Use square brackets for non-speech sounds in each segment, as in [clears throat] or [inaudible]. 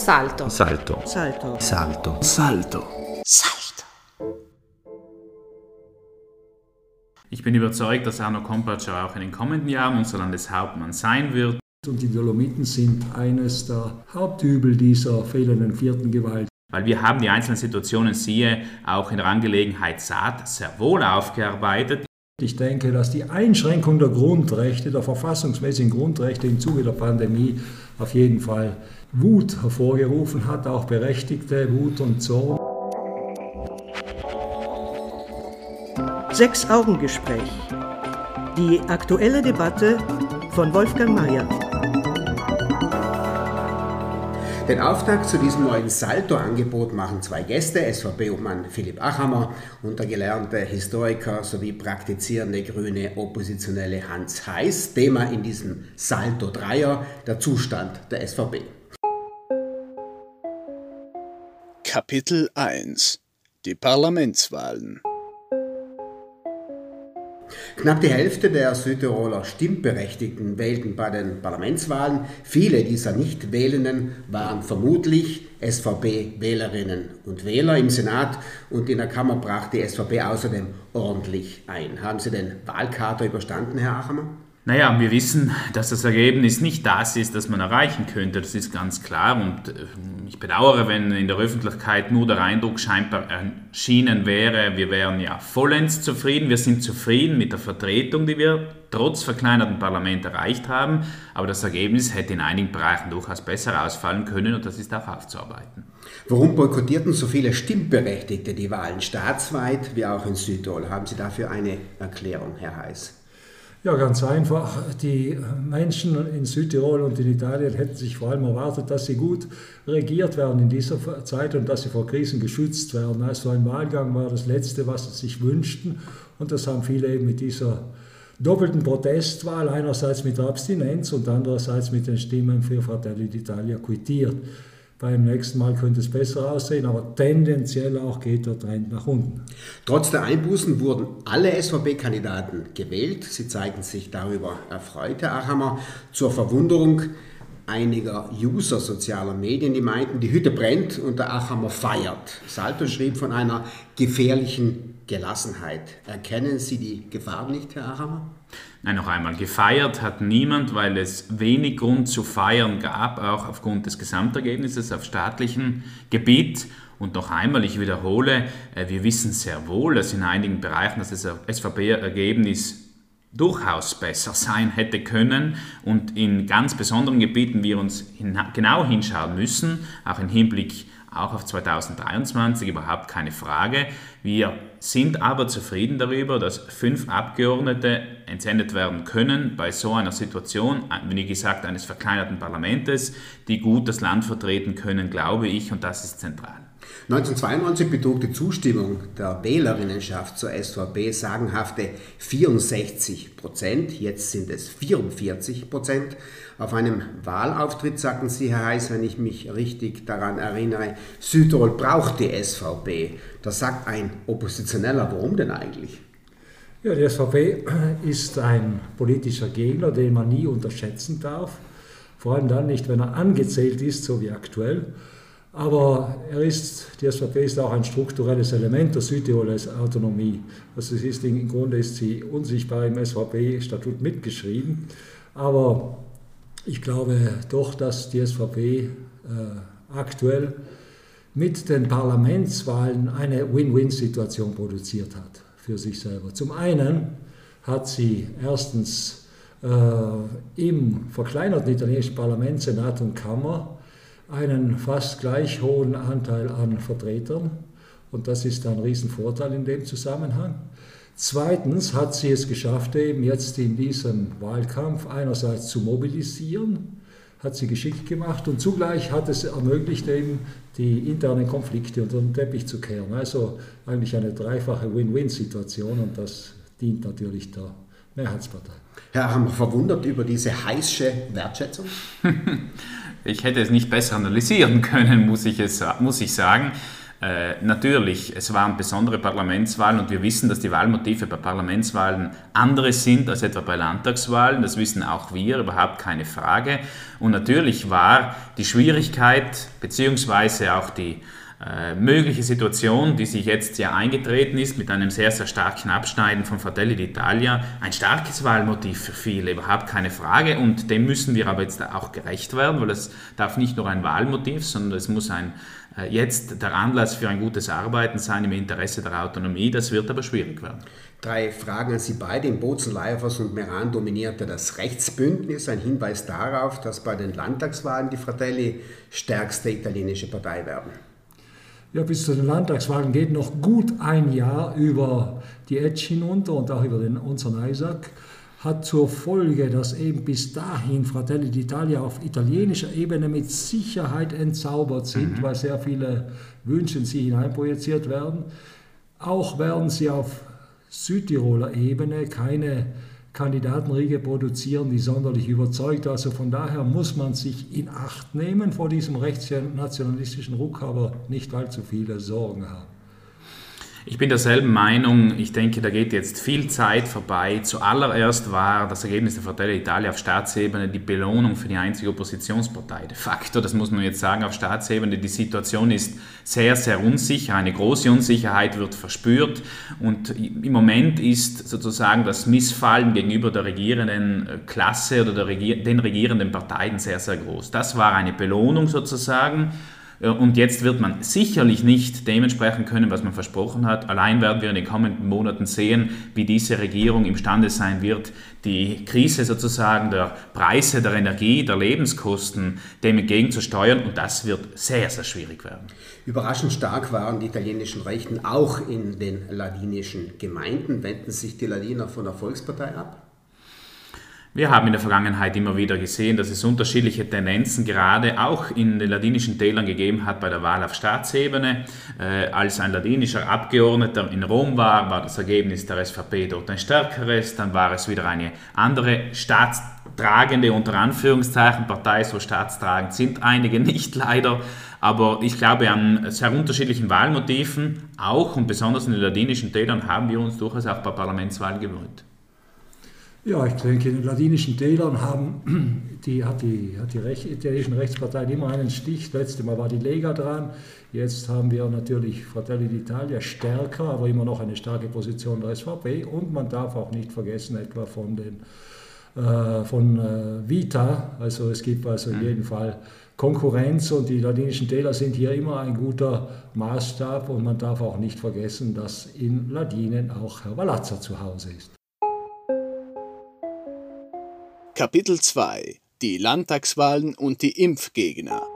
Salto. Salto. Salto. Salto. Salto. Salto. Ich bin überzeugt, dass Arno Kompatscher auch in den kommenden Jahren unser Landeshauptmann sein wird. Und die Dolomiten sind eines der Hauptübel dieser fehlenden vierten Gewalt. Weil wir haben die einzelnen Situationen, siehe, auch in der Angelegenheit Saat, sehr wohl aufgearbeitet. Ich denke, dass die Einschränkung der Grundrechte, der verfassungsmäßigen Grundrechte im Zuge der Pandemie auf jeden Fall Wut hervorgerufen hat, auch berechtigte Wut und Zorn. Sechs-Augen-Gespräch. Die aktuelle Debatte von Wolfgang Mayer. Den Auftakt zu diesem neuen Salto-Angebot machen zwei Gäste, SVP-Obmann Philipp Achammer und der gelernte Historiker sowie praktizierende grüne Oppositionelle Hans Heiß. Thema in diesem Salto-Dreier, der Zustand der SVP. Kapitel 1 Die Parlamentswahlen Knapp die Hälfte der Südtiroler Stimmberechtigten wählten bei den Parlamentswahlen. Viele dieser Nichtwählenden waren vermutlich SVP-Wählerinnen und Wähler. Im Senat und in der Kammer brach die SVP außerdem ordentlich ein. Haben Sie den Wahlkater überstanden, Herr Achamer? Naja, wir wissen, dass das Ergebnis nicht das ist, das man erreichen könnte. Das ist ganz klar. Und äh, ich bedauere, wenn in der Öffentlichkeit nur der Eindruck scheinbar erschienen wäre, wir wären ja vollends zufrieden. Wir sind zufrieden mit der Vertretung, die wir trotz verkleinerten Parlament erreicht haben. Aber das Ergebnis hätte in einigen Bereichen durchaus besser ausfallen können und das ist auch aufzuarbeiten. Warum boykottierten so viele Stimmberechtigte die Wahlen staatsweit wie auch in Südtirol? Haben Sie dafür eine Erklärung, Herr Heiß? Ja, ganz einfach. Die Menschen in Südtirol und in Italien hätten sich vor allem erwartet, dass sie gut regiert werden in dieser Zeit und dass sie vor Krisen geschützt werden. Also ein Wahlgang war das Letzte, was sie sich wünschten. Und das haben viele eben mit dieser doppelten Protestwahl, einerseits mit der Abstinenz und andererseits mit den Stimmen für Fratelli d'Italia quittiert. Beim nächsten Mal könnte es besser aussehen, aber tendenziell auch geht der Trend nach unten. Trotz der Einbußen wurden alle SVP-Kandidaten gewählt. Sie zeigen sich darüber erfreut, Herr Achammer. Zur Verwunderung einiger User sozialer Medien, die meinten, die Hütte brennt und der Achammer feiert. Salto schrieb von einer gefährlichen Gelassenheit. Erkennen Sie die Gefahr nicht, Herr Achammer? Nein, noch einmal, gefeiert hat niemand, weil es wenig Grund zu feiern gab, auch aufgrund des Gesamtergebnisses auf staatlichem Gebiet. Und noch einmal, ich wiederhole, äh, wir wissen sehr wohl, dass in einigen Bereichen das SVP-Ergebnis durchaus besser sein hätte können und in ganz besonderen Gebieten wir uns genau hinschauen müssen, auch im Hinblick auch auf 2023, überhaupt keine Frage. Wir sind aber zufrieden darüber, dass fünf Abgeordnete entsendet werden können bei so einer Situation, wie gesagt, eines verkleinerten Parlamentes, die gut das Land vertreten können, glaube ich, und das ist zentral. 1992 betrug die Zustimmung der Wählerinnenschaft zur SVP sagenhafte 64 Prozent. Jetzt sind es 44 Prozent. Auf einem Wahlauftritt sagten Sie, Herr Heiß, wenn ich mich richtig daran erinnere, Südtirol braucht die SVP. Da sagt ein Oppositioneller, warum denn eigentlich? Ja, die SVP ist ein politischer Gegner, den man nie unterschätzen darf. Vor allem dann nicht, wenn er angezählt ist, so wie aktuell. Aber er ist, die SVP ist auch ein strukturelles Element der Südtiroler Autonomie. Also es ist, im Grunde ist sie unsichtbar im SVP-Statut mitgeschrieben. Aber ich glaube doch, dass die SVP äh, aktuell mit den Parlamentswahlen eine Win-Win-Situation produziert hat für sich selber. Zum einen hat sie erstens äh, im verkleinerten italienischen Parlament, Senat und Kammer einen fast gleich hohen Anteil an Vertretern und das ist ein Riesenvorteil in dem Zusammenhang. Zweitens hat sie es geschafft, eben jetzt in diesem Wahlkampf einerseits zu mobilisieren, hat sie geschickt gemacht und zugleich hat es ermöglicht, eben die internen Konflikte unter den Teppich zu kehren. Also eigentlich eine dreifache Win-Win-Situation und das dient natürlich der Mehrheitspartei. Herr Hammer, verwundert über diese heiße Wertschätzung? [laughs] Ich hätte es nicht besser analysieren [laughs] können, muss ich, es, muss ich sagen. Äh, natürlich, es waren besondere Parlamentswahlen und wir wissen, dass die Wahlmotive bei Parlamentswahlen andere sind als etwa bei Landtagswahlen. Das wissen auch wir, überhaupt keine Frage. Und natürlich war die Schwierigkeit beziehungsweise auch die äh, mögliche Situation, die sich jetzt ja eingetreten ist, mit einem sehr, sehr starken Abschneiden von Fratelli d'Italia, ein starkes Wahlmotiv für viele, überhaupt keine Frage. Und dem müssen wir aber jetzt auch gerecht werden, weil es darf nicht nur ein Wahlmotiv, sondern es muss ein äh, jetzt der Anlass für ein gutes Arbeiten sein im Interesse der Autonomie. Das wird aber schwierig werden. Drei Fragen an Sie beide. In Bozen, Leifers und Meran dominierte das Rechtsbündnis. Ein Hinweis darauf, dass bei den Landtagswahlen die Fratelli stärkste italienische Partei werden. Ja, bis zu den Landtagswahlen geht noch gut ein Jahr über die Etsch hinunter und auch über den, unseren Isaac. Hat zur Folge, dass eben bis dahin Fratelli d'Italia auf italienischer Ebene mit Sicherheit entzaubert sind, mhm. weil sehr viele Wünsche in sie hineinprojiziert werden. Auch werden sie auf Südtiroler Ebene keine Kandidatenriege produzieren, die sonderlich überzeugt. Also von daher muss man sich in Acht nehmen vor diesem rechtsnationalistischen Ruck, aber nicht allzu viele Sorgen haben. Ich bin derselben Meinung. Ich denke, da geht jetzt viel Zeit vorbei. Zuallererst war das Ergebnis der Fratelli Italia auf Staatsebene die Belohnung für die einzige Oppositionspartei. De facto, das muss man jetzt sagen, auf Staatsebene, die Situation ist sehr, sehr unsicher. Eine große Unsicherheit wird verspürt. Und im Moment ist sozusagen das Missfallen gegenüber der regierenden Klasse oder Regier den regierenden Parteien sehr, sehr groß. Das war eine Belohnung sozusagen und jetzt wird man sicherlich nicht dementsprechend können, was man versprochen hat. Allein werden wir in den kommenden Monaten sehen, wie diese Regierung imstande sein wird, die Krise sozusagen der Preise der Energie, der Lebenskosten dem entgegenzusteuern. Und das wird sehr, sehr schwierig werden. Überraschend stark waren die italienischen Rechten auch in den ladinischen Gemeinden. Wenden sich die Ladiner von der Volkspartei ab? Wir haben in der Vergangenheit immer wieder gesehen, dass es unterschiedliche Tendenzen gerade auch in den ladinischen Tälern gegeben hat bei der Wahl auf Staatsebene. Äh, als ein ladinischer Abgeordneter in Rom war, war das Ergebnis der SVP dort ein stärkeres. Dann war es wieder eine andere staatstragende, unter Anführungszeichen, Partei, so staatstragend sind einige nicht leider. Aber ich glaube, an sehr unterschiedlichen Wahlmotiven, auch und besonders in den ladinischen Tälern, haben wir uns durchaus auch bei Parlamentswahlen gewöhnt. Ja, ich denke, in den ladinischen Tälern haben [clears throat] die, hat die, hat die Rech, italienischen Rechtsparteien immer einen Stich. Letztes Mal war die Lega dran. Jetzt haben wir natürlich Fratelli d'Italia stärker, aber immer noch eine starke Position der SVP. Und man darf auch nicht vergessen, etwa von, den, äh, von äh, Vita. Also es gibt also in mhm. jedem Fall Konkurrenz und die ladinischen Täler sind hier immer ein guter Maßstab. Und man darf auch nicht vergessen, dass in Ladinen auch Herr Valazza zu Hause ist. Kapitel 2 Die Landtagswahlen und die Impfgegner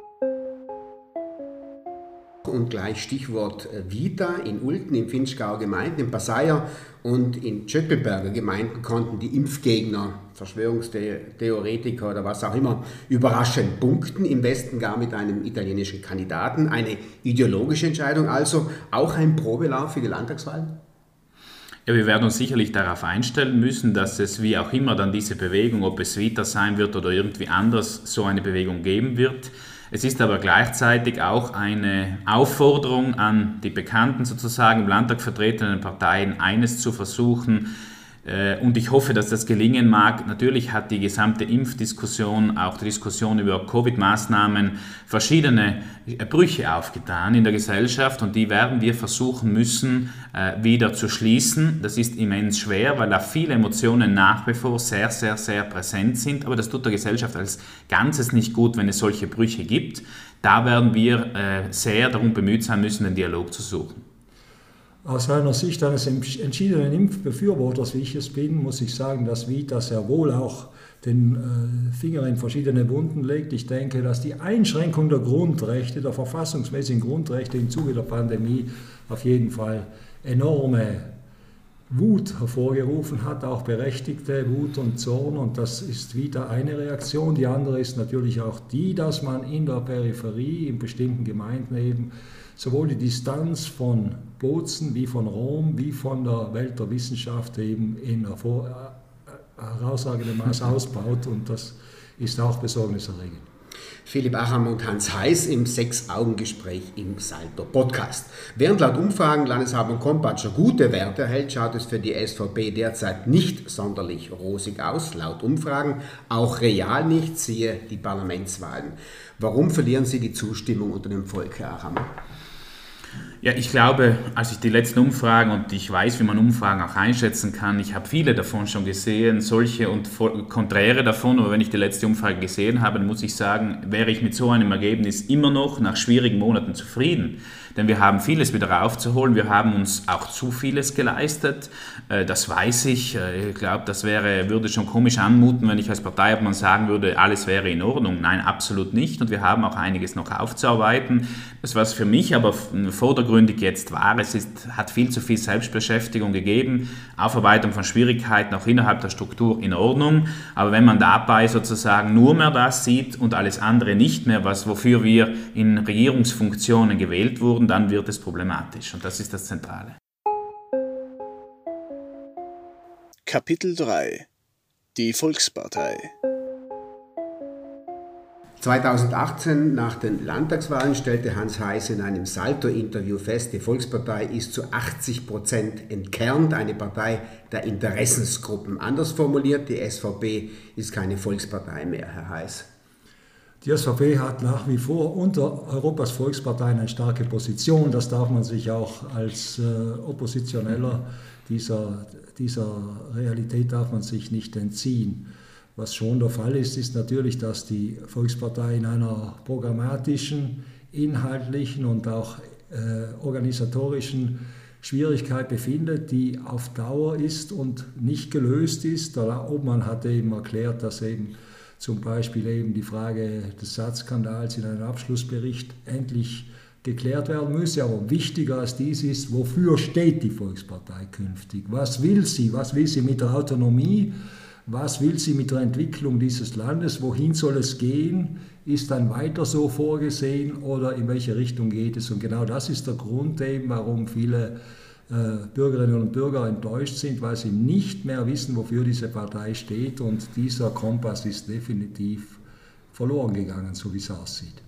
und gleich Stichwort äh, Vita in Ulten, im Finchgauer Gemeinden, in Passaier und in Tschöckelberger Gemeinden konnten die Impfgegner, Verschwörungstheoretiker oder was auch immer, überraschend punkten. Im Westen gar mit einem italienischen Kandidaten. Eine ideologische Entscheidung also, auch ein Probelauf für die Landtagswahlen? Ja, wir werden uns sicherlich darauf einstellen müssen, dass es wie auch immer dann diese Bewegung, ob es Vita sein wird oder irgendwie anders, so eine Bewegung geben wird. Es ist aber gleichzeitig auch eine Aufforderung an die bekannten sozusagen im Landtag vertretenen Parteien, eines zu versuchen, und ich hoffe, dass das gelingen mag. Natürlich hat die gesamte Impfdiskussion, auch die Diskussion über Covid-Maßnahmen, verschiedene äh, Brüche aufgetan in der Gesellschaft und die werden wir versuchen müssen äh, wieder zu schließen. Das ist immens schwer, weil da viele Emotionen nach wie vor sehr, sehr, sehr präsent sind. Aber das tut der Gesellschaft als Ganzes nicht gut, wenn es solche Brüche gibt. Da werden wir sehr darum bemüht sein müssen, den Dialog zu suchen. Aus meiner Sicht eines entschiedenen Impfbefürworters, wie ich es bin, muss ich sagen, dass Vita sehr wohl auch den äh, Finger in verschiedene Wunden legt. Ich denke, dass die Einschränkung der Grundrechte, der verfassungsmäßigen Grundrechte im Zuge der Pandemie auf jeden Fall enorme Wut hervorgerufen hat, auch berechtigte Wut und Zorn. Und das ist wieder eine Reaktion. Die andere ist natürlich auch die, dass man in der Peripherie, in bestimmten Gemeinden eben, sowohl die Distanz von Bozen wie von Rom wie von der Welt der Wissenschaft eben in herausragendem Maß [laughs] ausbaut und das ist auch besorgniserregend. Philipp Acham und Hans Heiß im Sechs-Augen-Gespräch im Salto-Podcast. Während laut Umfragen Landeshauptmann Kompatscher gute Werte erhält, schaut es für die SVP derzeit nicht sonderlich rosig aus, laut Umfragen, auch real nicht, siehe die Parlamentswahlen. Warum verlieren Sie die Zustimmung unter dem Volk, Herr Acham? Ja, ich glaube, als ich die letzten Umfragen und ich weiß, wie man Umfragen auch einschätzen kann, ich habe viele davon schon gesehen, solche und konträre davon, aber wenn ich die letzte Umfrage gesehen habe, dann muss ich sagen, wäre ich mit so einem Ergebnis immer noch nach schwierigen Monaten zufrieden. Denn wir haben vieles wieder aufzuholen, wir haben uns auch zu vieles geleistet, äh, das weiß ich. Äh, ich glaube, das wäre, würde schon komisch anmuten, wenn ich als Parteiobmann sagen würde, alles wäre in Ordnung. Nein, absolut nicht und wir haben auch einiges noch aufzuarbeiten. Das, was für mich aber vordergründig jetzt war, es ist, hat viel zu viel Selbstbeschäftigung gegeben, Aufarbeitung von Schwierigkeiten auch innerhalb der Struktur in Ordnung, aber wenn man dabei sozusagen nur mehr das sieht und alles andere nicht mehr, was, wofür wir in Regierungsfunktionen gewählt wurden, dann wird es problematisch. Und das ist das Zentrale. Kapitel 3 Die Volkspartei 2018 nach den Landtagswahlen stellte Hans Heiß in einem Salto-Interview fest, die Volkspartei ist zu 80 Prozent entkernt, eine Partei der Interessensgruppen. Anders formuliert, die SVP ist keine Volkspartei mehr, Herr Heiß. Die SVP hat nach wie vor unter Europas Volksparteien eine starke Position. Das darf man sich auch als äh, Oppositioneller dieser, dieser Realität darf man sich nicht entziehen. Was schon der Fall ist, ist natürlich, dass die Volkspartei in einer programmatischen, inhaltlichen und auch äh, organisatorischen Schwierigkeit befindet, die auf Dauer ist und nicht gelöst ist. Der Obmann hatte eben erklärt, dass eben zum Beispiel eben die Frage des Satzskandals in einem Abschlussbericht endlich geklärt werden müsse. Aber wichtiger als dies ist, wofür steht die Volkspartei künftig? Was will sie? Was will sie mit der Autonomie? Was will sie mit der Entwicklung dieses Landes? Wohin soll es gehen? Ist dann weiter so vorgesehen oder in welche Richtung geht es? Und genau das ist der Grund eben, warum viele äh, Bürgerinnen und Bürger enttäuscht sind, weil sie nicht mehr wissen, wofür diese Partei steht. Und dieser Kompass ist definitiv verloren gegangen, so wie es aussieht.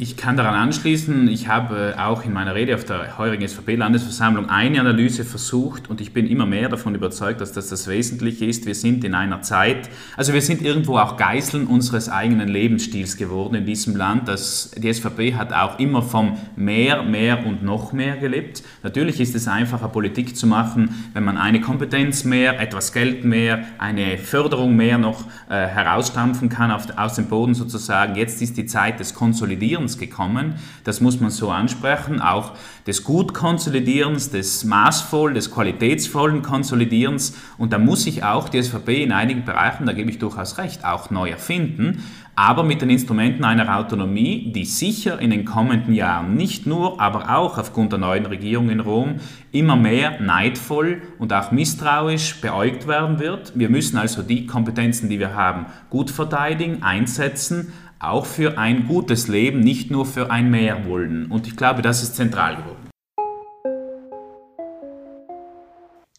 Ich kann daran anschließen, ich habe auch in meiner Rede auf der heurigen SVP-Landesversammlung eine Analyse versucht und ich bin immer mehr davon überzeugt, dass das das Wesentliche ist. Wir sind in einer Zeit, also wir sind irgendwo auch Geißeln unseres eigenen Lebensstils geworden in diesem Land. Das, die SVP hat auch immer vom mehr, mehr und noch mehr gelebt. Natürlich ist es einfacher, Politik zu machen, wenn man eine Kompetenz mehr, etwas Geld mehr, eine Förderung mehr noch äh, herausstampfen kann auf, aus dem Boden sozusagen. Jetzt ist die Zeit des Konsolidierens Konsolidierens gekommen. Das muss man so ansprechen, auch des Gutkonsolidierens, des maßvollen, des qualitätsvollen Konsolidierens. Und da muss sich auch die SVP in einigen Bereichen, da gebe ich durchaus recht, auch neu erfinden aber mit den Instrumenten einer Autonomie, die sicher in den kommenden Jahren nicht nur, aber auch aufgrund der neuen Regierung in Rom immer mehr neidvoll und auch misstrauisch beäugt werden wird. Wir müssen also die Kompetenzen, die wir haben, gut verteidigen, einsetzen, auch für ein gutes Leben, nicht nur für ein Mehrwollen. Und ich glaube, das ist zentral geworden.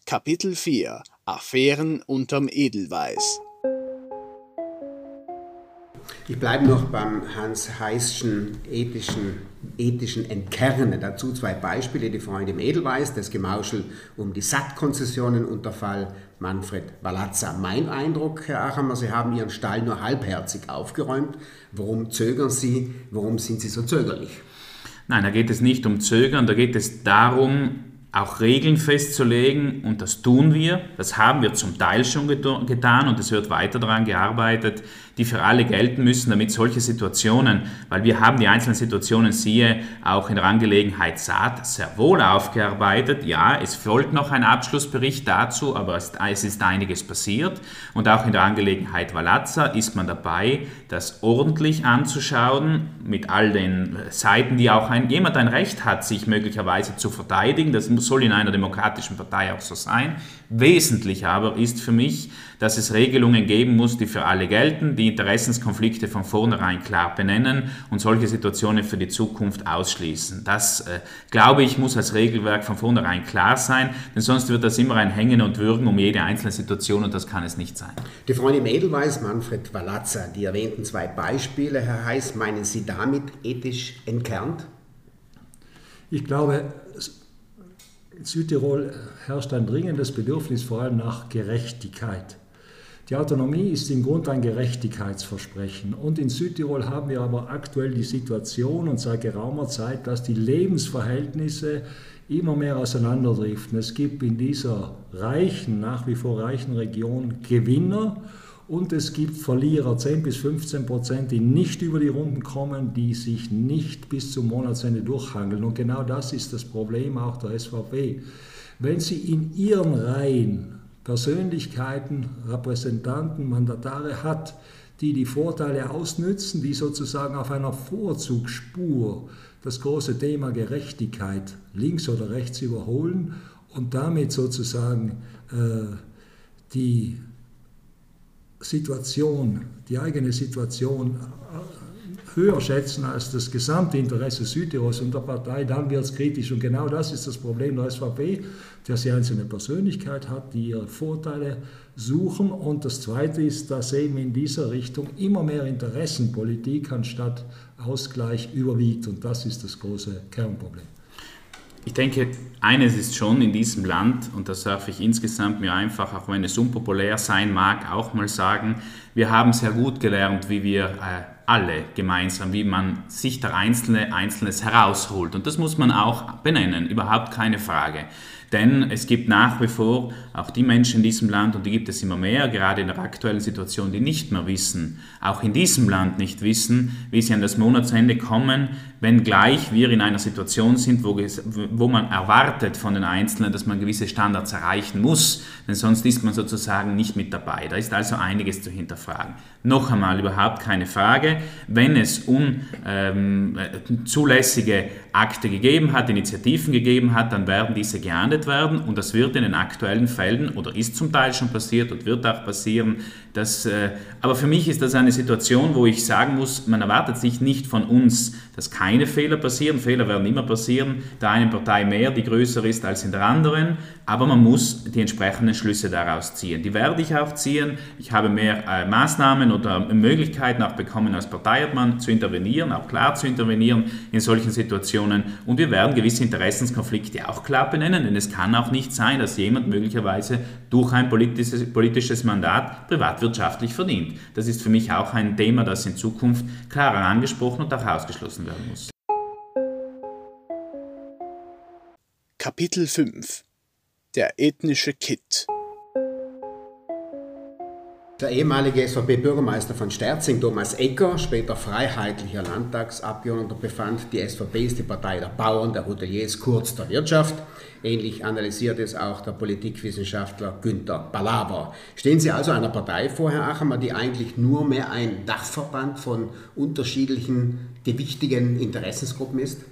Kapitel 4 Affären unterm Edelweiß ich bleibe noch beim Hans Heißschen ethischen, ethischen Entkernen. Dazu zwei Beispiele, die Freunde im Edelweiß, das Gemauschel um die Sattkonzessionen und der Fall Manfred Walazza. Mein Eindruck, Herr Achammer, Sie haben Ihren Stall nur halbherzig aufgeräumt. Warum zögern Sie? Warum sind Sie so zögerlich? Nein, da geht es nicht um Zögern, da geht es darum, auch Regeln festzulegen und das tun wir. Das haben wir zum Teil schon getan und es wird weiter daran gearbeitet, die für alle gelten müssen, damit solche Situationen, weil wir haben die einzelnen Situationen, siehe, auch in der Angelegenheit Saat sehr wohl aufgearbeitet. Ja, es folgt noch ein Abschlussbericht dazu, aber es ist einiges passiert. Und auch in der Angelegenheit Valazza ist man dabei, das ordentlich anzuschauen. mit all den Seiten, die auch ein, jemand ein Recht hat, sich möglicherweise zu verteidigen. Das soll in einer demokratischen Partei auch so sein. Wesentlich aber ist für mich, dass es Regelungen geben muss, die für alle gelten, die Interessenskonflikte von vornherein klar benennen und solche Situationen für die Zukunft ausschließen. Das, äh, glaube ich, muss als Regelwerk von vornherein klar sein, denn sonst wird das immer ein Hängen und Würgen um jede einzelne Situation und das kann es nicht sein. Die Freundin Edelweiss, Manfred Walazza, die erwähnten zwei Beispiele, Herr Heiß, meinen Sie damit ethisch entkernt? Ich glaube, in Südtirol herrscht ein dringendes Bedürfnis vor allem nach Gerechtigkeit. Die Autonomie ist im Grunde ein Gerechtigkeitsversprechen. Und in Südtirol haben wir aber aktuell die Situation und seit geraumer Zeit, dass die Lebensverhältnisse immer mehr auseinanderdriften. Es gibt in dieser reichen, nach wie vor reichen Region Gewinner und es gibt Verlierer, 10 bis 15 Prozent, die nicht über die Runden kommen, die sich nicht bis zum Monatsende durchhangeln. Und genau das ist das Problem auch der SVP. Wenn sie in ihren Reihen Persönlichkeiten, Repräsentanten, Mandatare hat, die die Vorteile ausnützen, die sozusagen auf einer Vorzugsspur das große Thema Gerechtigkeit links oder rechts überholen und damit sozusagen äh, die Situation, die eigene Situation äh, höher schätzen als das gesamte Interesse Südtirols und der Partei, dann wird es kritisch. Und genau das ist das Problem der SVP, dass sie einzelne Persönlichkeit hat, die ihre Vorteile suchen. Und das Zweite ist, dass eben in dieser Richtung immer mehr Interessenpolitik anstatt Ausgleich überwiegt. Und das ist das große Kernproblem. Ich denke, eines ist schon in diesem Land, und das darf ich insgesamt mir einfach, auch wenn es unpopulär sein mag, auch mal sagen, wir haben sehr gut gelernt, wie wir äh, alle gemeinsam, wie man sich der Einzelne Einzelnes herausholt. Und das muss man auch benennen, überhaupt keine Frage. Denn es gibt nach wie vor auch die Menschen in diesem Land, und die gibt es immer mehr, gerade in der aktuellen Situation, die nicht mehr wissen, auch in diesem Land nicht wissen, wie sie an das Monatsende kommen, wenngleich wir in einer Situation sind, wo, wo man erwartet von den Einzelnen, dass man gewisse Standards erreichen muss, denn sonst ist man sozusagen nicht mit dabei. Da ist also einiges zu hinterfragen. Noch einmal überhaupt keine Frage, wenn es unzulässige ähm, Akte gegeben hat, Initiativen gegeben hat, dann werden diese geahndet werden und das wird in den aktuellen Fällen oder ist zum Teil schon passiert und wird auch passieren. Dass, äh, aber für mich ist das eine Situation, wo ich sagen muss, man erwartet sich nicht von uns, dass keine Fehler passieren. Fehler werden immer passieren, der einen Partei mehr, die größer ist als in der anderen, aber man muss die entsprechenden Schlüsse daraus ziehen. Die werde ich auch ziehen. Ich habe mehr äh, Maßnahmen oder Möglichkeiten auch bekommen als Parteiobmann zu intervenieren, auch klar zu intervenieren in solchen Situationen und wir werden gewisse Interessenskonflikte auch klar benennen, denn es kann auch nicht sein, dass jemand möglicherweise durch ein politisches, politisches Mandat privatwirtschaftlich verdient. Das ist für mich auch ein Thema, das in Zukunft klarer angesprochen und auch ausgeschlossen werden muss. Kapitel 5 Der ethnische Kitt der ehemalige SVP-Bürgermeister von Sterzing, Thomas Ecker, später freiheitlicher Landtagsabgeordneter, befand, die SVP ist die Partei der Bauern, der Hoteliers, kurz der Wirtschaft. Ähnlich analysiert es auch der Politikwissenschaftler Günther Balaber. Stehen Sie also einer Partei vor, Herr Achamer, die eigentlich nur mehr ein Dachverband von unterschiedlichen gewichtigen Interessensgruppen ist?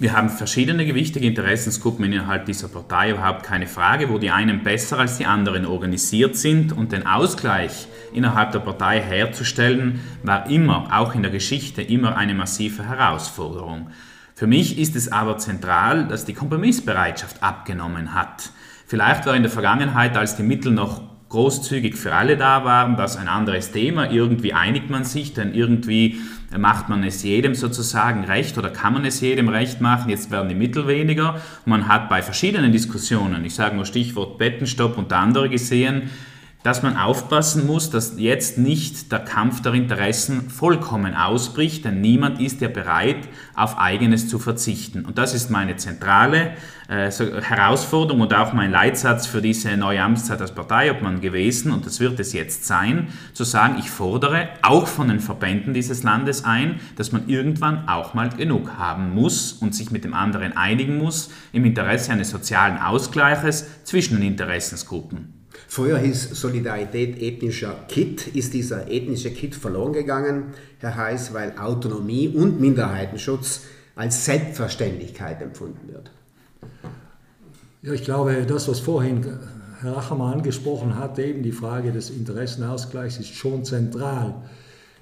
Wir haben verschiedene gewichtige Interessensgruppen innerhalb dieser Partei, überhaupt keine Frage, wo die einen besser als die anderen organisiert sind und den Ausgleich innerhalb der Partei herzustellen, war immer, auch in der Geschichte, immer eine massive Herausforderung. Für mich ist es aber zentral, dass die Kompromissbereitschaft abgenommen hat. Vielleicht war in der Vergangenheit, als die Mittel noch großzügig für alle da waren, das ein anderes Thema. Irgendwie einigt man sich, denn irgendwie macht man es jedem sozusagen recht oder kann man es jedem recht machen. Jetzt werden die Mittel weniger. man hat bei verschiedenen Diskussionen, ich sage nur Stichwort Bettenstopp und andere gesehen, dass man aufpassen muss, dass jetzt nicht der Kampf der Interessen vollkommen ausbricht, denn niemand ist ja bereit, auf eigenes zu verzichten. Und das ist meine zentrale äh, Herausforderung und auch mein Leitsatz für diese neue Amtszeit als Parteiobmann gewesen, und das wird es jetzt sein, zu sagen, ich fordere auch von den Verbänden dieses Landes ein, dass man irgendwann auch mal genug haben muss und sich mit dem anderen einigen muss im Interesse eines sozialen Ausgleiches zwischen den Interessensgruppen. Früher hieß Solidarität ethnischer Kit. Ist dieser ethnische Kit verloren gegangen, Herr Heiß, weil Autonomie und Minderheitenschutz als Selbstverständlichkeit empfunden wird? Ja, ich glaube, das, was vorhin Herr Achermann angesprochen hat, eben die Frage des Interessenausgleichs, ist schon zentral.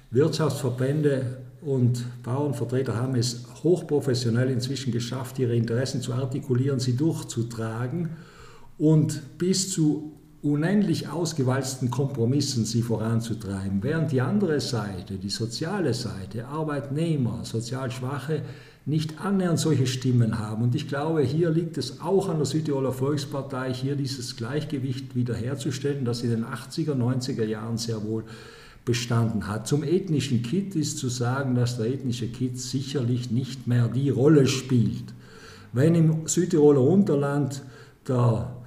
Wirtschaftsverbände und Bauernvertreter haben es hochprofessionell inzwischen geschafft, ihre Interessen zu artikulieren, sie durchzutragen und bis zu unendlich ausgewalzten Kompromissen sie voranzutreiben, während die andere Seite, die soziale Seite, Arbeitnehmer, sozial Schwache, nicht annähernd solche Stimmen haben. Und ich glaube, hier liegt es auch an der Südtiroler Volkspartei, hier dieses Gleichgewicht wiederherzustellen, das in den 80er, 90er Jahren sehr wohl bestanden hat. Zum ethnischen Kit ist zu sagen, dass der ethnische Kit sicherlich nicht mehr die Rolle spielt. Wenn im Südtiroler Unterland der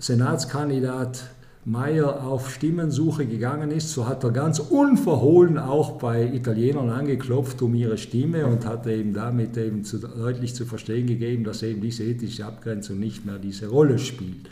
Senatskandidat Meyer auf Stimmensuche gegangen ist, so hat er ganz unverhohlen auch bei Italienern angeklopft um ihre Stimme und hat eben damit eben zu, deutlich zu verstehen gegeben, dass eben diese ethische Abgrenzung nicht mehr diese Rolle spielt.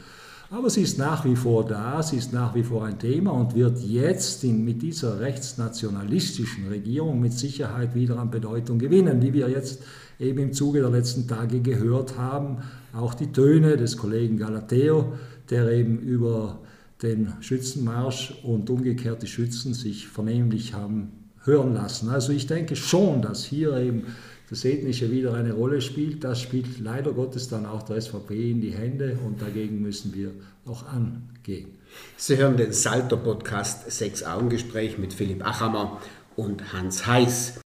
Aber sie ist nach wie vor da, sie ist nach wie vor ein Thema und wird jetzt in, mit dieser rechtsnationalistischen Regierung mit Sicherheit wieder an Bedeutung gewinnen, wie wir jetzt eben im Zuge der letzten Tage gehört haben. Auch die Töne des Kollegen Galateo, der eben über den Schützenmarsch und umgekehrt die Schützen sich vernehmlich haben hören lassen. Also ich denke schon, dass hier eben das Ethnische wieder eine Rolle spielt. Das spielt leider Gottes dann auch der SVP in die Hände und dagegen müssen wir auch angehen. Sie hören den Salto-Podcast Sechs Augengespräch mit Philipp Achammer und Hans Heiß.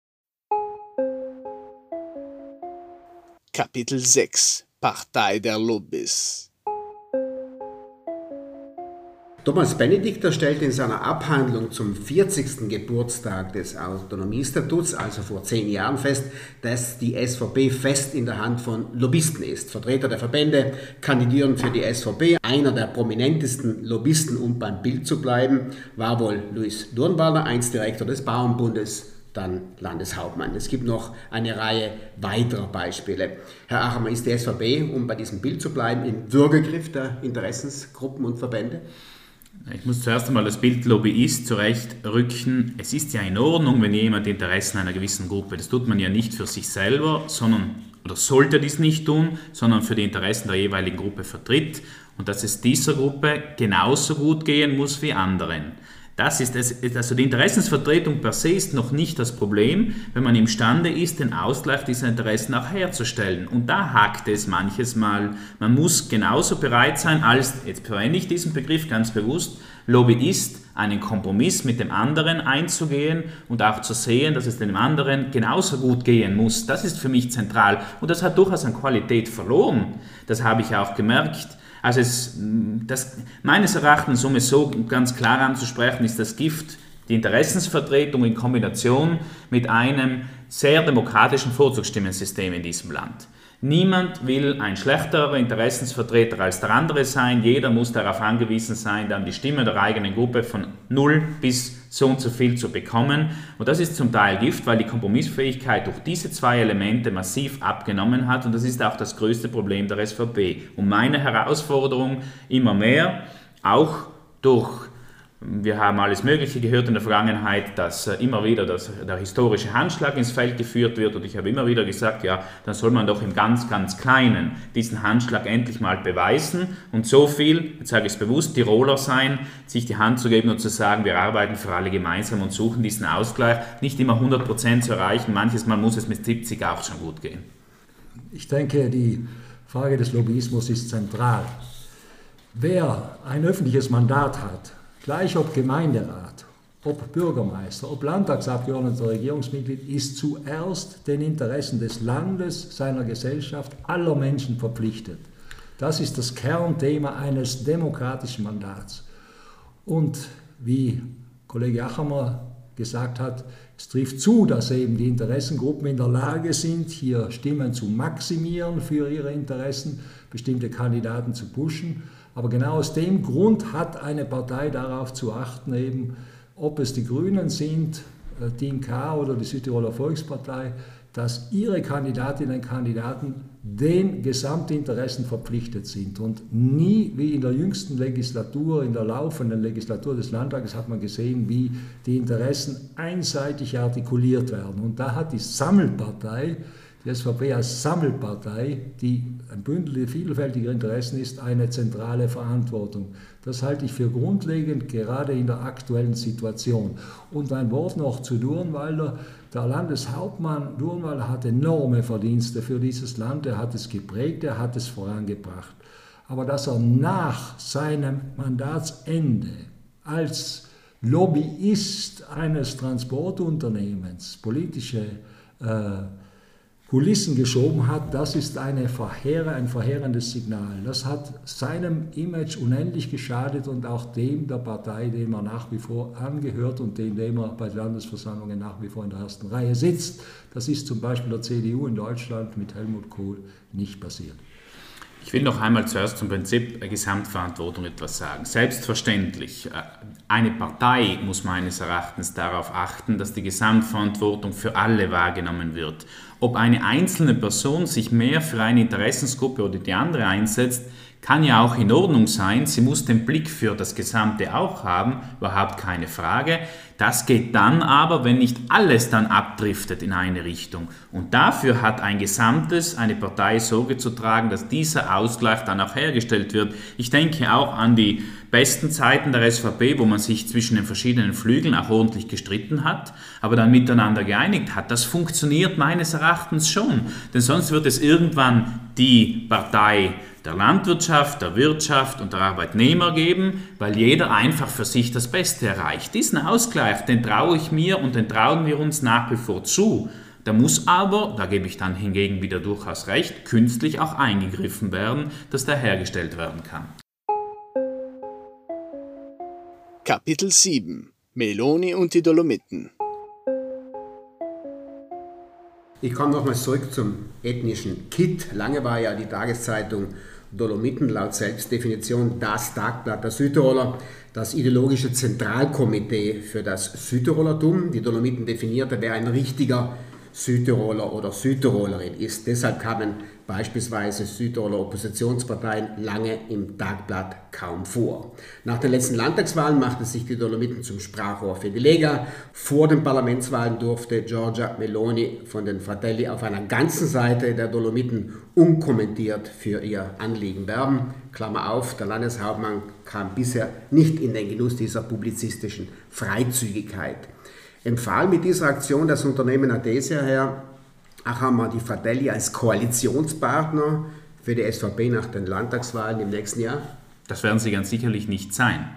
Kapitel 6 Partei der Lobbys Thomas Benedikter stellt in seiner Abhandlung zum 40. Geburtstag des Autonomiestatuts, also vor zehn Jahren, fest, dass die SVP fest in der Hand von Lobbyisten ist. Vertreter der Verbände kandidieren für die SVP. Einer der prominentesten Lobbyisten, um beim Bild zu bleiben, war wohl Luis Durnwalder, einst Direktor des Bauernbundes, dann Landeshauptmann. Es gibt noch eine Reihe weiterer Beispiele. Herr Achermann, ist die SVP, um bei diesem Bild zu bleiben, im Würgegriff der Interessensgruppen und Verbände? Ich muss zuerst einmal das Bild Lobbyist zurechtrücken. Es ist ja in Ordnung, wenn jemand die Interessen einer gewissen Gruppe, das tut man ja nicht für sich selber, sondern, oder sollte dies nicht tun, sondern für die Interessen der jeweiligen Gruppe vertritt und dass es dieser Gruppe genauso gut gehen muss wie anderen. Das ist es, also die Interessensvertretung per se ist noch nicht das Problem, wenn man imstande ist, den Ausgleich dieser Interessen auch herzustellen. Und da hakt es manches Mal. Man muss genauso bereit sein, als, jetzt verwende ich diesen Begriff ganz bewusst, Lobbyist, einen Kompromiss mit dem anderen einzugehen und auch zu sehen, dass es dem anderen genauso gut gehen muss. Das ist für mich zentral. Und das hat durchaus an Qualität verloren. Das habe ich auch gemerkt also es, das, meines Erachtens, um es so ganz klar anzusprechen, ist das Gift die Interessensvertretung in Kombination mit einem sehr demokratischen Vorzugsstimmensystem in diesem Land. Niemand will ein schlechterer Interessensvertreter als der andere sein. Jeder muss darauf angewiesen sein, dann die Stimme der eigenen Gruppe von null bis so und so viel zu bekommen. Und das ist zum Teil Gift, weil die Kompromissfähigkeit durch diese zwei Elemente massiv abgenommen hat. Und das ist auch das größte Problem der SVP. Und meine Herausforderung immer mehr, auch durch wir haben alles Mögliche gehört in der Vergangenheit, dass äh, immer wieder das, der historische Handschlag ins Feld geführt wird und ich habe immer wieder gesagt, ja, dann soll man doch im ganz, ganz Kleinen diesen Handschlag endlich mal beweisen und so viel, jetzt sage ich es bewusst, Tiroler sein, sich die Hand zu geben und zu sagen, wir arbeiten für alle gemeinsam und suchen diesen Ausgleich, nicht immer 100% zu erreichen, manches Mal muss es mit 70 auch schon gut gehen. Ich denke, die Frage des Lobbyismus ist zentral. Wer ein öffentliches Mandat hat, Gleich ob Gemeinderat, ob Bürgermeister, ob Landtagsabgeordneter, Regierungsmitglied, ist zuerst den Interessen des Landes, seiner Gesellschaft, aller Menschen verpflichtet. Das ist das Kernthema eines demokratischen Mandats. Und wie Kollege Achamer gesagt hat, es trifft zu, dass eben die Interessengruppen in der Lage sind, hier Stimmen zu maximieren für ihre Interessen, bestimmte Kandidaten zu pushen. Aber genau aus dem Grund hat eine Partei darauf zu achten, eben, ob es die Grünen sind, äh, Team K oder die Südtiroler Volkspartei, dass ihre Kandidatinnen und Kandidaten den Gesamtinteressen verpflichtet sind. Und nie wie in der jüngsten Legislatur, in der laufenden Legislatur des Landtages, hat man gesehen, wie die Interessen einseitig artikuliert werden. Und da hat die Sammelpartei, die SVP als Sammelpartei, die ein Bündel vielfältiger Interessen ist, eine zentrale Verantwortung. Das halte ich für grundlegend, gerade in der aktuellen Situation. Und ein Wort noch zu Durnwalder. Der Landeshauptmann Durnwalder hat enorme Verdienste für dieses Land. Er hat es geprägt, er hat es vorangebracht. Aber dass er nach seinem Mandatsende als Lobbyist eines Transportunternehmens politische äh, Kulissen geschoben hat, das ist eine verheer ein verheerendes Signal. Das hat seinem Image unendlich geschadet und auch dem der Partei, dem er nach wie vor angehört und dem, dem er bei Landesversammlungen nach wie vor in der ersten Reihe sitzt. Das ist zum Beispiel der CDU in Deutschland mit Helmut Kohl nicht passiert. Ich will noch einmal zuerst zum Prinzip Gesamtverantwortung etwas sagen. Selbstverständlich, äh, eine Partei muss meines Erachtens darauf achten, dass die Gesamtverantwortung für alle wahrgenommen wird. Ob eine einzelne Person sich mehr für eine Interessensgruppe oder die andere einsetzt, kann ja auch in Ordnung sein. Sie muss den Blick für das Gesamte auch haben, überhaupt keine Frage. Das geht dann aber, wenn nicht alles dann abdriftet in eine Richtung. Und dafür hat ein Gesamtes, eine Partei Sorge zu tragen, dass dieser Ausgleich dann auch hergestellt wird. Ich denke auch an die besten Zeiten der SVP, wo man sich zwischen den verschiedenen Flügeln auch ordentlich gestritten hat, aber dann miteinander geeinigt hat. Das funktioniert meines Erachtens schon. Denn sonst wird es irgendwann die Partei der Landwirtschaft, der Wirtschaft und der Arbeitnehmer geben, weil jeder einfach für sich das Beste erreicht. Diesen Ausgleich, den traue ich mir und den trauen wir uns nach wie vor zu. Da muss aber, da gebe ich dann hingegen wieder durchaus recht, künstlich auch eingegriffen werden, dass der hergestellt werden kann. Kapitel 7 Meloni und die Dolomiten Ich komme nochmals zurück zum ethnischen Kit. Lange war ja die Tageszeitung Dolomiten laut Selbstdefinition das Tagblatt der Südtiroler, das ideologische Zentralkomitee für das Südtirolertum. Die Dolomiten definierte, wer ein richtiger Südtiroler oder Südtirolerin ist. Deshalb kamen beispielsweise Südtiroler Oppositionsparteien lange im Tagblatt kaum vor. Nach den letzten Landtagswahlen machte sich die Dolomiten zum Sprachrohr für die Lega. Vor den Parlamentswahlen durfte Giorgia Meloni von den Fratelli auf einer ganzen Seite der Dolomiten unkommentiert für ihr Anliegen werben. Klammer auf, der Landeshauptmann kam bisher nicht in den Genuss dieser publizistischen Freizügigkeit empfahl mit dieser Aktion das Unternehmen Adesia her, auch haben wir die Fratelli als Koalitionspartner für die SVP nach den Landtagswahlen im nächsten Jahr? Das werden sie ganz sicherlich nicht sein.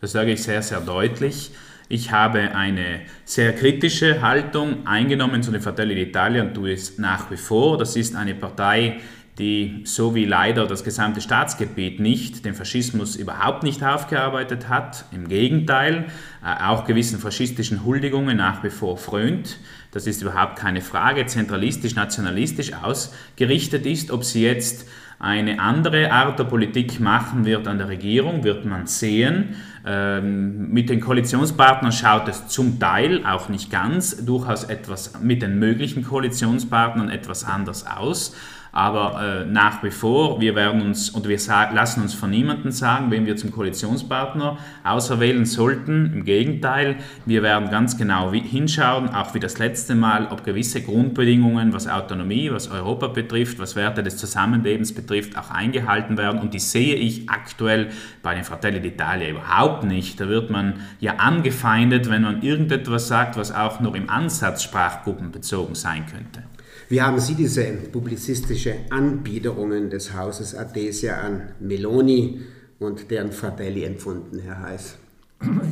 Das sage ich sehr, sehr deutlich. Ich habe eine sehr kritische Haltung eingenommen zu den Fratelli d'Italia und tue es nach wie vor. Das ist eine Partei, die so wie leider das gesamte Staatsgebiet nicht den Faschismus überhaupt nicht aufgearbeitet hat, im Gegenteil, äh, auch gewissen faschistischen Huldigungen nach wie vor frönt. Das ist überhaupt keine Frage, zentralistisch, nationalistisch ausgerichtet ist. Ob sie jetzt eine andere Art der Politik machen wird an der Regierung, wird man sehen. Ähm, mit den Koalitionspartnern schaut es zum Teil, auch nicht ganz, durchaus etwas mit den möglichen Koalitionspartnern etwas anders aus. Aber äh, nach wie vor, wir werden uns und wir lassen uns von niemandem sagen, wen wir zum Koalitionspartner auserwählen sollten. Im Gegenteil, wir werden ganz genau hinschauen, auch wie das letzte Mal, ob gewisse Grundbedingungen, was Autonomie, was Europa betrifft, was Werte des Zusammenlebens betrifft, auch eingehalten werden. Und die sehe ich aktuell bei den Fratelli d'Italia überhaupt nicht. Da wird man ja angefeindet, wenn man irgendetwas sagt, was auch nur im Ansatz sprachgruppenbezogen sein könnte. Wie haben Sie diese publizistische Anbiederungen des Hauses Adesia an Meloni und deren Fratelli empfunden, Herr Heiß?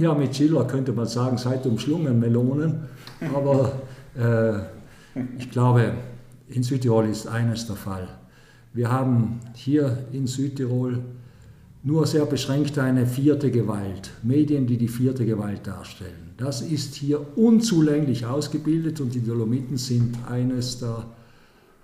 Ja, mit Schiller könnte man sagen, seid umschlungen Melonen. Aber äh, ich glaube, in Südtirol ist eines der Fall. Wir haben hier in Südtirol nur sehr beschränkt eine vierte Gewalt, Medien, die die vierte Gewalt darstellen. Das ist hier unzulänglich ausgebildet und die Dolomiten sind eines der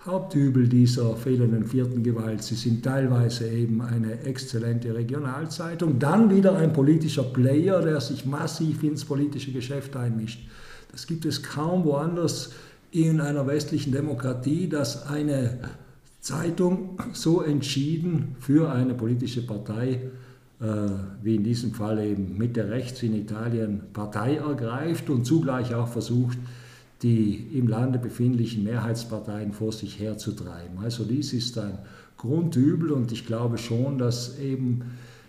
Hauptübel dieser fehlenden vierten Gewalt. Sie sind teilweise eben eine exzellente Regionalzeitung, dann wieder ein politischer Player, der sich massiv ins politische Geschäft einmischt. Das gibt es kaum woanders in einer westlichen Demokratie, dass eine Zeitung so entschieden für eine politische Partei, wie in diesem Fall eben Mitte rechts in Italien, Partei ergreift und zugleich auch versucht, die im Lande befindlichen Mehrheitsparteien vor sich herzutreiben. Also dies ist ein Grundübel und ich glaube schon, dass eben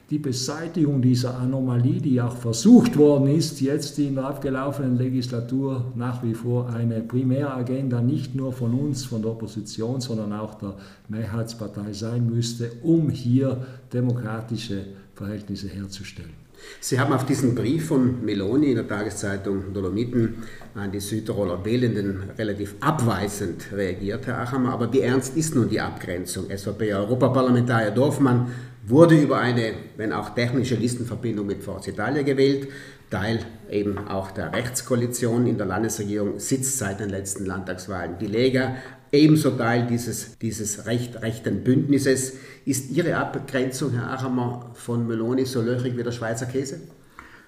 die Beseitigung dieser Anomalie, die auch versucht worden ist, jetzt in der abgelaufenen Legislatur nach wie vor eine Primäragenda nicht nur von uns, von der Opposition, sondern auch der Mehrheitspartei sein müsste, um hier demokratische Verhältnisse herzustellen. Sie haben auf diesen Brief von Meloni in der Tageszeitung Dolomiten an die Südtiroler Wählenden relativ abweisend reagiert, Herr Achammer. Aber wie ernst ist nun die Abgrenzung? SVP-Europaparlamentarier Dorfmann wurde über eine, wenn auch technische Listenverbindung mit Forza Italia gewählt, Teil eben auch der Rechtskoalition in der Landesregierung, sitzt seit den letzten Landtagswahlen die Lega, ebenso Teil dieses, dieses recht, rechten Bündnisses. Ist Ihre Abgrenzung, Herr Achammer, von Meloni so löchrig wie der Schweizer Käse?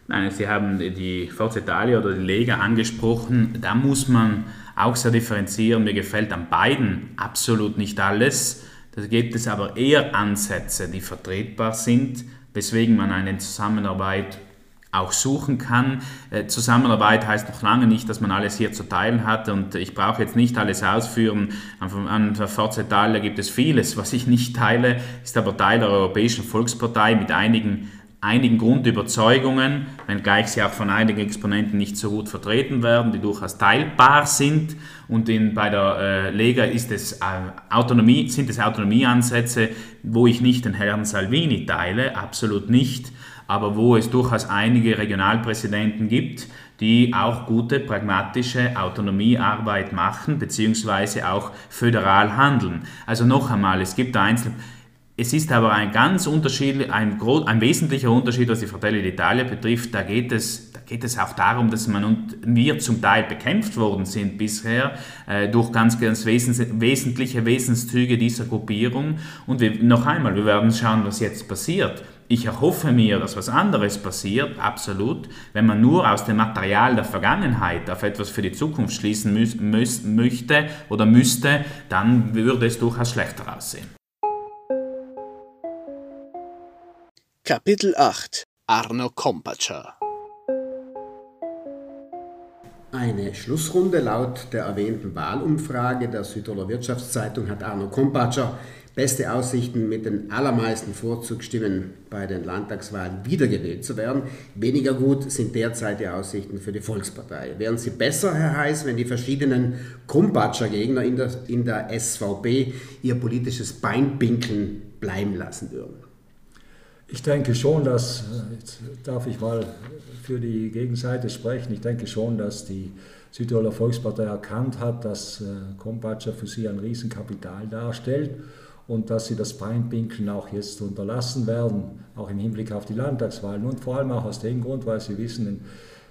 Nein, Sie haben die Forza Italia oder die Lega angesprochen. Da muss man auch sehr differenzieren. Mir gefällt an beiden absolut nicht alles. Da gibt es aber eher Ansätze, die vertretbar sind, weswegen man eine Zusammenarbeit auch suchen kann. Äh, Zusammenarbeit heißt noch lange nicht, dass man alles hier zu teilen hat und ich brauche jetzt nicht alles ausführen. An der Forza Italia gibt es vieles, was ich nicht teile, ist aber Teil der Europäischen Volkspartei mit einigen einigen Grundüberzeugungen, wenngleich sie auch von einigen Exponenten nicht so gut vertreten werden, die durchaus teilbar sind. Und in, bei der äh, Lega ist es, äh, Autonomie, sind es Autonomieansätze, wo ich nicht den Herrn Salvini teile, absolut nicht, aber wo es durchaus einige Regionalpräsidenten gibt, die auch gute pragmatische Autonomiearbeit machen, beziehungsweise auch föderal handeln. Also noch einmal, es gibt Einzel es ist aber ein ganz unterschiedlich, ein, ein wesentlicher Unterschied, was die Fratelli d'Italia betrifft. Da geht, es, da geht es auch darum, dass man und wir zum Teil bekämpft worden sind bisher äh, durch ganz, ganz wesens, wesentliche Wesenszüge dieser Gruppierung. Und wir, noch einmal, wir werden schauen, was jetzt passiert. Ich erhoffe mir, dass was anderes passiert, absolut. Wenn man nur aus dem Material der Vergangenheit auf etwas für die Zukunft schließen müß, müß, möchte oder müsste, dann würde es durchaus schlechter aussehen. Kapitel 8 Arno Kompatscher Eine Schlussrunde laut der erwähnten Wahlumfrage der Südtiroler Wirtschaftszeitung hat Arno Kompatscher beste Aussichten mit den allermeisten Vorzugsstimmen bei den Landtagswahlen wiedergewählt zu werden. Weniger gut sind derzeit die Aussichten für die Volkspartei. Wären sie besser, Herr Heiß, wenn die verschiedenen Kumpatscher-Gegner in der, in der SVP ihr politisches Beinpinkeln bleiben lassen würden? Ich denke schon, dass, jetzt darf ich mal für die Gegenseite sprechen, ich denke schon, dass die Südtiroler Volkspartei erkannt hat, dass äh, Kompatscher für sie ein Riesenkapital darstellt und dass sie das Beinpinkeln auch jetzt unterlassen werden, auch im Hinblick auf die Landtagswahlen und vor allem auch aus dem Grund, weil sie wissen, in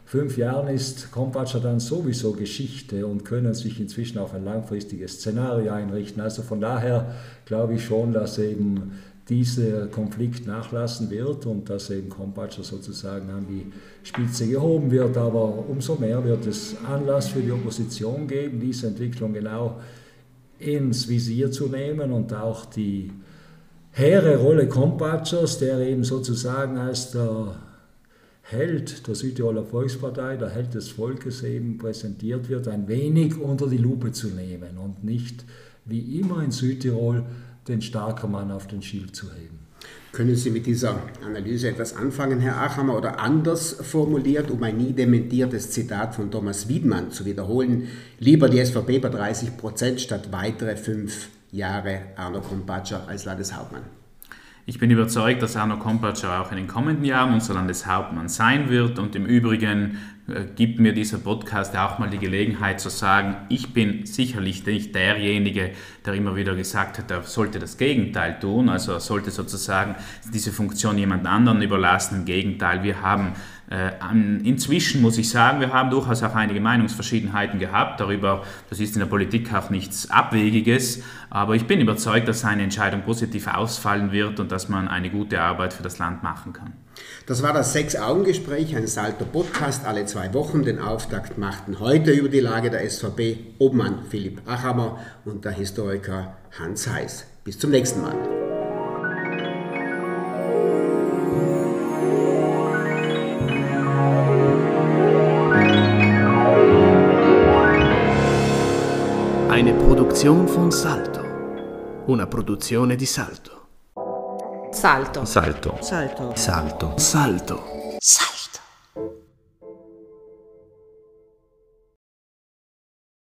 fünf Jahren ist Kompatscher dann sowieso Geschichte und können sich inzwischen auf ein langfristiges Szenario einrichten. Also von daher glaube ich schon, dass eben dieser Konflikt nachlassen wird und dass eben Kompatscher sozusagen an die Spitze gehoben wird. Aber umso mehr wird es Anlass für die Opposition geben, diese Entwicklung genau ins Visier zu nehmen und auch die hehre Rolle Kompatschers, der eben sozusagen als der Held der Südtiroler Volkspartei, der Held des Volkes eben präsentiert wird, ein wenig unter die Lupe zu nehmen und nicht wie immer in Südtirol den starken Mann auf den Schild zu heben. Können Sie mit dieser Analyse etwas anfangen, Herr Achammer, oder anders formuliert, um ein nie dementiertes Zitat von Thomas Wiedmann zu wiederholen, lieber die SVP bei 30 Prozent statt weitere fünf Jahre Arno Kompatscher als Landeshauptmann? Ich bin überzeugt, dass Arno Kompatscher auch in den kommenden Jahren unser Landeshauptmann sein wird und im Übrigen gibt mir dieser Podcast auch mal die Gelegenheit zu sagen, ich bin sicherlich nicht derjenige, der immer wieder gesagt hat, er sollte das Gegenteil tun, also er sollte sozusagen diese Funktion jemand anderen überlassen. Im Gegenteil, wir haben äh, inzwischen muss ich sagen, wir haben durchaus auch einige Meinungsverschiedenheiten gehabt darüber. Das ist in der Politik auch nichts Abwegiges, aber ich bin überzeugt, dass seine Entscheidung positiv ausfallen wird und dass man eine gute Arbeit für das Land machen kann. Das war das Sechs-Augen-Gespräch, ein Salto-Podcast alle zwei Wochen. Den Auftakt machten heute über die Lage der SVP Obmann Philipp Achammer und der Historiker Hans Heiß. Bis zum nächsten Mal. Eine Produzione von Salto. Una produzione di Salto. Salto. Salto. Salto. Salto. Salto. Salto.